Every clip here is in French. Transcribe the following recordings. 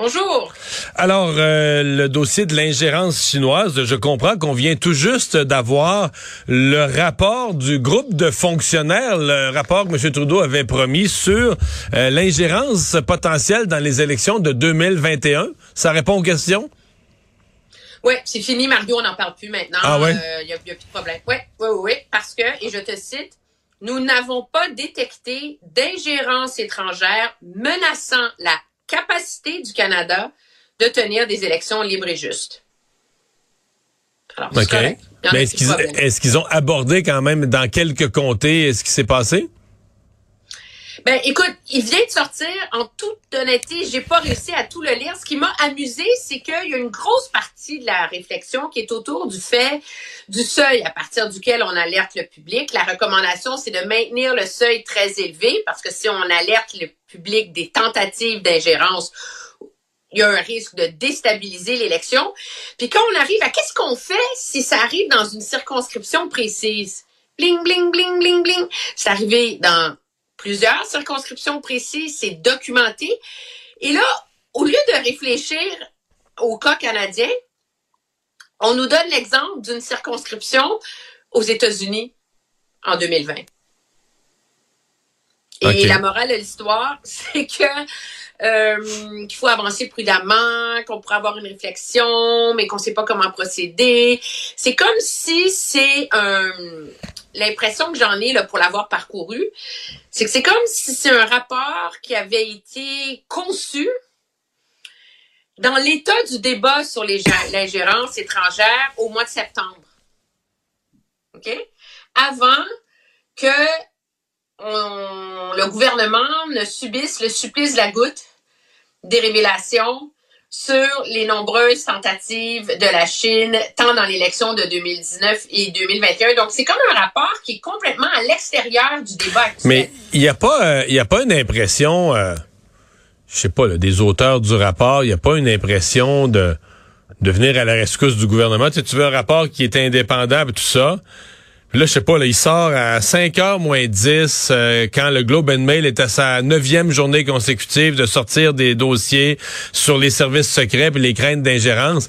Bonjour. Alors, euh, le dossier de l'ingérence chinoise, je comprends qu'on vient tout juste d'avoir le rapport du groupe de fonctionnaires, le rapport que M. Trudeau avait promis sur euh, l'ingérence potentielle dans les élections de 2021. Ça répond aux questions? Oui, c'est fini, Mario, on n'en parle plus maintenant. Ah ouais? Il n'y a, y a plus de problème. Oui, oui, oui, parce que, et je te cite, nous n'avons pas détecté d'ingérence étrangère menaçant la capacité du Canada de tenir des élections libres et justes. Alors, c'est OK. correct. Il y en a Mais plus est-ce de qu'ils problème. est-ce qu'ils ont abordé quand même dans quelques comtés ce qui s'est passé? Ben, écoute, il vient de sortir. En toute honnêteté, j'ai pas réussi à tout le lire. Ce qui m'a amusé, c'est qu'il y a une grosse partie de la réflexion qui est autour du fait du seuil à partir duquel on alerte le public. La recommandation, c'est de maintenir le seuil très élevé parce que si on alerte le public des tentatives d'ingérence, il y a un risque de déstabiliser l'élection. Puis quand on arrive à qu'est-ce qu'on fait si ça arrive dans une circonscription précise? Bling, bling, bling, bling, bling. C'est arrivé dans plusieurs circonscriptions précises, c'est documenté. Et là, au lieu de réfléchir au cas canadien, on nous donne l'exemple d'une circonscription aux États-Unis en 2020. Et la morale de l'histoire, c'est que euh, qu'il faut avancer prudemment, qu'on pourrait avoir une réflexion, mais qu'on sait pas comment procéder. C'est comme si c'est un l'impression que j'en ai là pour l'avoir parcouru, c'est que c'est comme si c'est un rapport qui avait été conçu dans l'état du débat sur l'ingérence étrangère au mois de septembre. OK? Avant que le gouvernement ne subisse le supplice de la goutte des révélations sur les nombreuses tentatives de la Chine, tant dans l'élection de 2019 et 2021. Donc, c'est comme un rapport qui est complètement à l'extérieur du débat actuel. Mais il n'y a pas, euh, pas une impression, euh, je sais pas, des auteurs du rapport, il n'y a pas une impression de, venir à la rescousse du gouvernement. Tu, veux un rapport qui est indépendant tout ça. Là, je sais pas, là, il sort à 5 heures moins 10 euh, quand le Globe Mail est à sa neuvième journée consécutive de sortir des dossiers sur les services secrets et les craintes d'ingérence.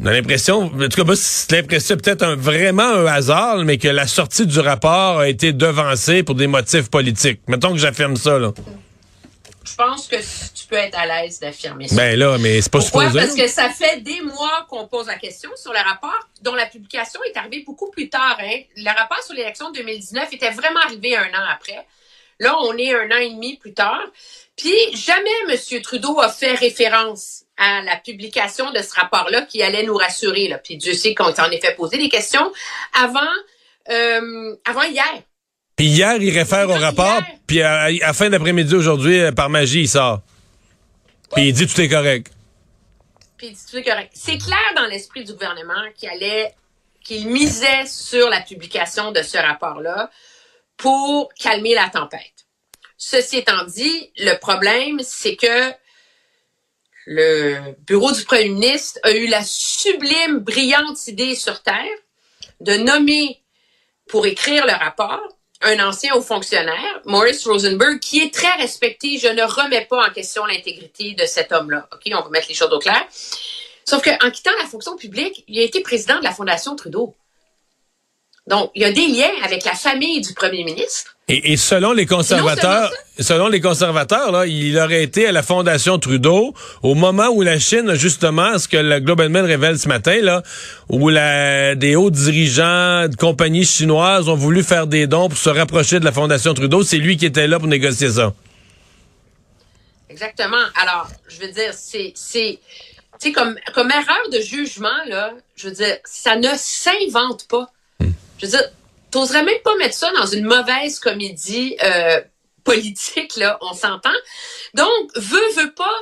On a l'impression, en tout cas, c'est l'impression peut-être vraiment un hasard, mais que la sortie du rapport a été devancée pour des motifs politiques. Mettons que j'affirme ça, là. Je pense que tu peux être à l'aise d'affirmer ça. Ben là, mais c'est pas Pourquoi? supposé. Parce que ça fait des mois qu'on pose la question sur le rapport dont la publication est arrivée beaucoup plus tard. Hein. Le rapport sur l'élection de 2019 était vraiment arrivé un an après. Là, on est un an et demi plus tard. Puis jamais M. Trudeau a fait référence à la publication de ce rapport-là qui allait nous rassurer. Là. Puis Dieu sait qu'on s'en est fait poser des questions avant, euh, avant hier. Puis hier, il réfère au rapport, puis à, à fin d'après-midi aujourd'hui, euh, par magie, il sort. Puis il dit tout est correct. Puis c'est correct. C'est clair dans l'esprit du gouvernement qu'il allait, qu'il misait sur la publication de ce rapport-là pour calmer la tempête. Ceci étant dit, le problème, c'est que le bureau du premier ministre a eu la sublime, brillante idée sur Terre de nommer pour écrire le rapport un ancien haut fonctionnaire, Maurice Rosenberg, qui est très respecté. Je ne remets pas en question l'intégrité de cet homme-là. OK, on va mettre les choses au clair. Sauf qu'en quittant la fonction publique, il a été président de la Fondation Trudeau. Donc, il y a des liens avec la famille du premier ministre. Et, et selon les conservateurs, selon les conservateurs, là, il aurait été à la Fondation Trudeau au moment où la Chine, justement, ce que le Global Mail révèle ce matin, là, où la, des hauts dirigeants de compagnies chinoises ont voulu faire des dons pour se rapprocher de la Fondation Trudeau, c'est lui qui était là pour négocier ça. Exactement. Alors, je veux dire, c'est, comme, comme erreur de jugement, là, je veux dire, ça ne s'invente pas. Je veux dire, t'oserais même pas mettre ça dans une mauvaise comédie euh, politique, là, on s'entend. Donc, veut, veut pas,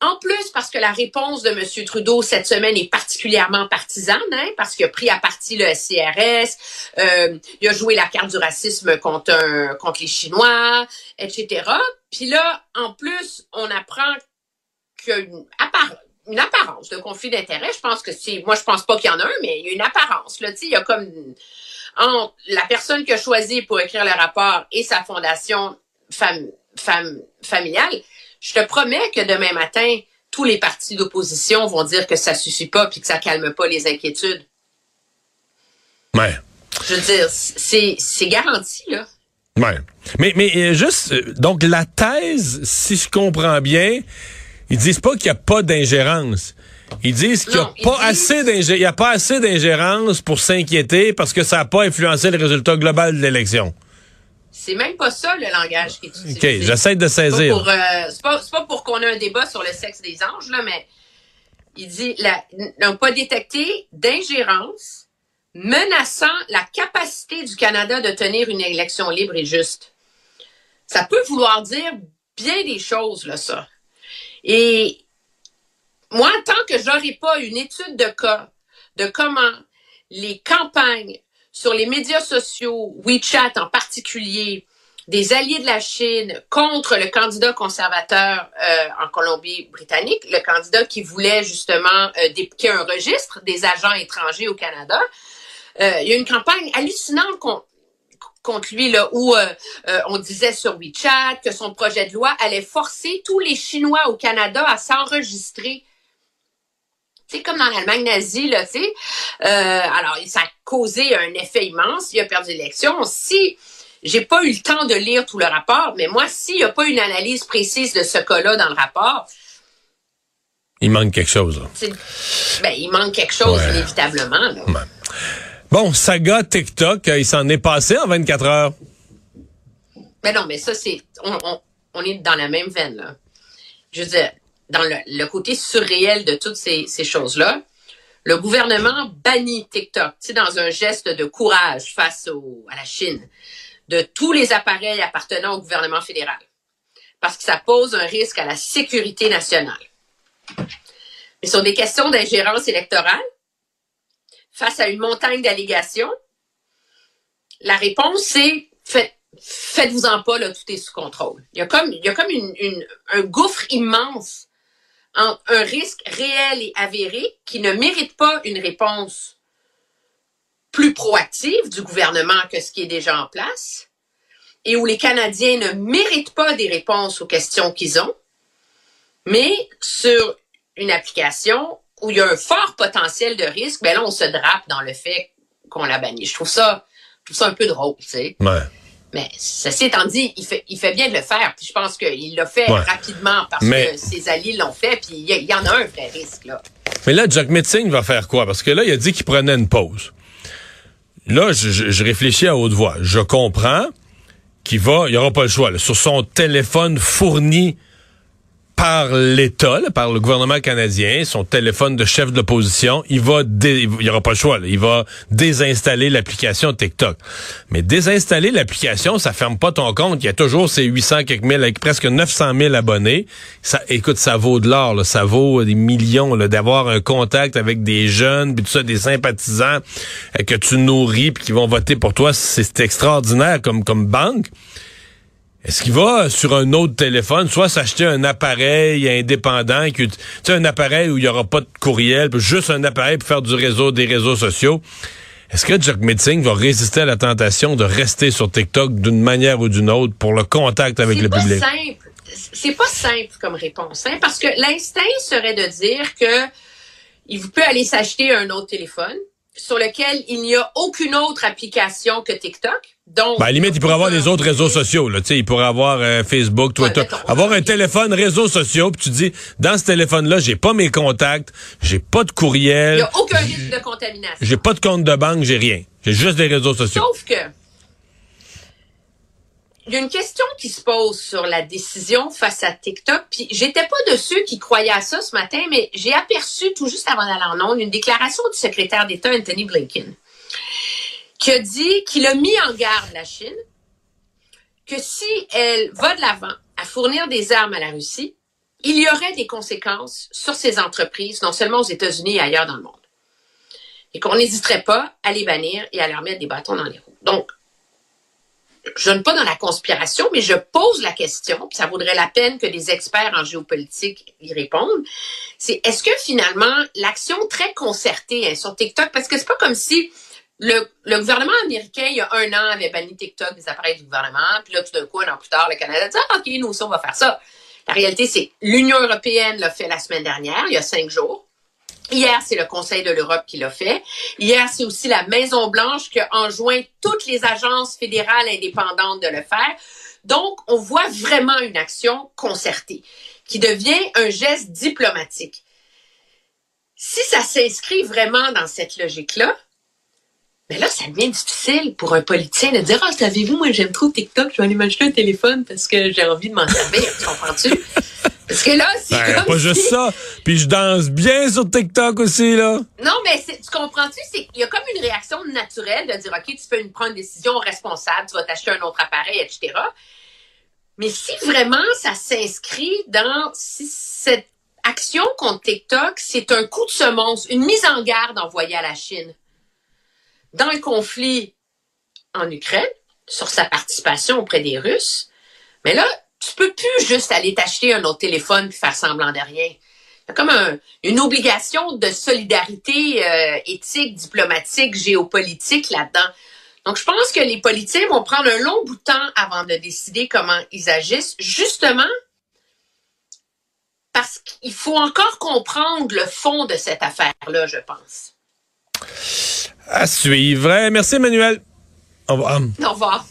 en plus, parce que la réponse de M. Trudeau cette semaine est particulièrement partisane, hein, parce qu'il a pris à partie le SCRS, euh, il a joué la carte du racisme contre, contre les Chinois, etc. Puis là, en plus, on apprend qu'il y a une, appar- une apparence de conflit d'intérêts. Je pense que c'est, moi, je pense pas qu'il y en a un, mais il y a une apparence. Là, il y a comme entre la personne qui a choisi pour écrire le rapport et sa fondation familiale. Je te promets que demain matin, tous les partis d'opposition vont dire que ça suffit pas puis que ça calme pas les inquiétudes. Ouais. Je veux dire, c'est, c'est garanti, là. Ouais. Mais, mais euh, juste, euh, donc la thèse, si je comprends bien, ils disent pas qu'il n'y a pas d'ingérence. Ils disent qu'il n'y a disent- a pas assez d'ingérence pour s'inquiéter parce que ça n'a pas influencé le résultat global de l'élection. C'est même pas ça le langage qui est utilisé. OK, j'essaie de C'est pas saisir. pour, euh, c'est pas, pour qu'on ait un débat sur le sexe des anges, là, mais il dit n'ont pas détecté d'ingérence menaçant la capacité du Canada de tenir une élection libre et juste. Ça peut vouloir dire bien des choses, là, ça. Et moi, tant que j'aurai pas une étude de cas de comment les campagnes sur les médias sociaux, WeChat en particulier, des alliés de la Chine contre le candidat conservateur euh, en Colombie-Britannique, le candidat qui voulait justement euh, dépiquer un registre des agents étrangers au Canada. Euh, il y a une campagne hallucinante contre contre lui là où euh, on disait sur WeChat que son projet de loi allait forcer tous les Chinois au Canada à s'enregistrer. C'est comme dans l'Allemagne nazie là, tu sais. Euh, alors ça a causé un effet immense. Il a perdu l'élection. Si j'ai pas eu le temps de lire tout le rapport, mais moi, s'il n'y a pas une analyse précise de ce cas-là dans le rapport, Il manque quelque chose. ben, il manque quelque chose, Ouais. inévitablement. là. Bon, saga TikTok, euh, il s'en est passé en 24 heures. Mais non, mais ça, c'est. On, on, on est dans la même veine, là. Je veux dire, dans le, côté surréel de toutes ces, choses-là, le gouvernement bannit TikTok, dans un geste de courage face à la Chine, de tous les appareils appartenant au gouvernement fédéral. Parce que ça pose un risque à la sécurité nationale. Mais sur des questions d'ingérence électorale, face à une montagne d'allégations, la réponse, c'est faites, faites-vous-en pas, là, tout est sous contrôle. Il y a comme, il y a comme un gouffre immense entre un risque réel et avéré qui ne mérite pas une réponse plus proactive du gouvernement que ce qui est déjà en place et où les Canadiens ne méritent pas des réponses aux questions qu'ils ont, mais sur une application où il y a un fort potentiel de risque, ben là, on se drape dans le fait qu'on l'a banni. Je trouve ça, je trouve ça un peu drôle, tu sais. Ouais. Mais ceci étant dit, il fait, il fait bien de le faire. Puis je pense qu'il l'a fait Ouais. rapidement parce Mais- que ses alliés l'ont fait. Puis il y, en a un vrai risque, là. Mais là, Jack Metzing va faire quoi? Parce que là, il a dit qu'il prenait une pause. Là, je, je- je réfléchis à haute voix. Je comprends qu'il va, il aura pas le choix. là. sur son téléphone fourni par l'État, par le gouvernement canadien, son téléphone de chef de l'opposition, il va, y aura pas le choix. il va désinstaller l'application TikTok. Mais désinstaller l'application, ça ferme pas ton compte. Il y a toujours ces 800 quelques mille, avec presque 900 000 abonnés. Ça, écoute, ça vaut de l'or. Ça vaut des millions d'avoir un contact avec des jeunes, tout ça, des sympathisants euh, que tu nourris, puis qui vont voter pour toi. C'est c'est extraordinaire comme comme banque. Est-ce qu'il va sur un autre téléphone, soit s'acheter un appareil indépendant, qui, tu sais, un appareil où il n'y aura pas de courriel, juste un appareil pour faire du réseau, des réseaux sociaux? Est-ce que Chuck Metzing va résister à la tentation de rester sur TikTok d'une manière ou d'une autre pour le contact avec le pas public? Simple. C'est pas simple comme réponse, hein, parce que l'instinct serait de dire que il peut aller s'acheter un autre téléphone sur lequel il n'y a aucune autre application que TikTok. Donc, Ben, à la limite, il pourrait avoir des autres réseaux sociaux. Là. Tu sais, il pourrait avoir euh, Facebook, Twitter. Ouais, avoir un téléphone réseaux sociaux, puis tu dis, dans ce téléphone-là, j'ai pas mes contacts, j'ai pas de il courriel, n'y a aucun risque de contamination. j'ai pas de compte de banque, j'ai rien. J'ai juste des réseaux sociaux. Sauf que il y a une question qui se pose sur la décision face à TikTok. Puis j'étais pas de ceux qui croyaient à ça ce matin, mais j'ai aperçu tout juste avant d'aller en ondes une déclaration du secrétaire d'État Anthony Blinken qui a dit qu'il a mis en garde la Chine que si elle va de l'avant à fournir des armes à la Russie, il y aurait des conséquences sur ces entreprises, non seulement aux États-Unis et ailleurs dans le monde. Et qu'on n'hésiterait pas à les bannir et à leur mettre des bâtons dans les roues. Donc, je ne pas dans la conspiration, mais je pose la question, puis ça vaudrait la peine que des experts en géopolitique y répondent. C'est est-ce que finalement l'action très concertée hein, sur TikTok, parce que c'est pas comme si le, le gouvernement américain, il y a un an, avait banni TikTok des appareils du gouvernement, puis là, tout d'un coup, un an plus tard, le Canada dit ah, OK, nous aussi, on va faire ça. La réalité, c'est l'Union européenne l'a fait la semaine dernière, il y a cinq jours. Hier, c'est le Conseil de l'Europe qui l'a fait. Hier, c'est aussi la Maison-Blanche qui a enjoint toutes les agences fédérales indépendantes de le faire. Donc, on voit vraiment une action concertée qui devient un geste diplomatique. Si ça s'inscrit vraiment dans cette logique-là, mais là, ça devient difficile pour un politicien de dire, ah, savez-vous, moi, j'aime trop TikTok, je vais aller m'acheter un téléphone parce que j'ai envie de m'en servir. tu comprends-tu? Parce que là, c'est Ben, comme pas juste ça. Puis je danse bien sur TikTok aussi, là. Non, mais tu comprends-tu? C'est qu'il y a comme une réaction naturelle de dire, OK, tu peux prendre une décision responsable, tu vas t'acheter un autre appareil, etc. Mais si vraiment ça s'inscrit dans si cette action contre TikTok, c'est un coup de semonce, une mise en garde envoyée à la Chine dans le conflit en Ukraine sur sa participation auprès des Russes, mais là, tu peux plus juste aller t'acheter un autre téléphone puis faire semblant de rien. Il y a comme un- une obligation de solidarité euh, éthique, diplomatique, géopolitique là-dedans. Donc, je pense que les politiciens vont prendre un long bout de temps avant de décider comment ils agissent, justement parce qu'il faut encore comprendre le fond de cette affaire-là, je pense. À suivre. Merci, Emmanuel. Au revoir. Au revoir.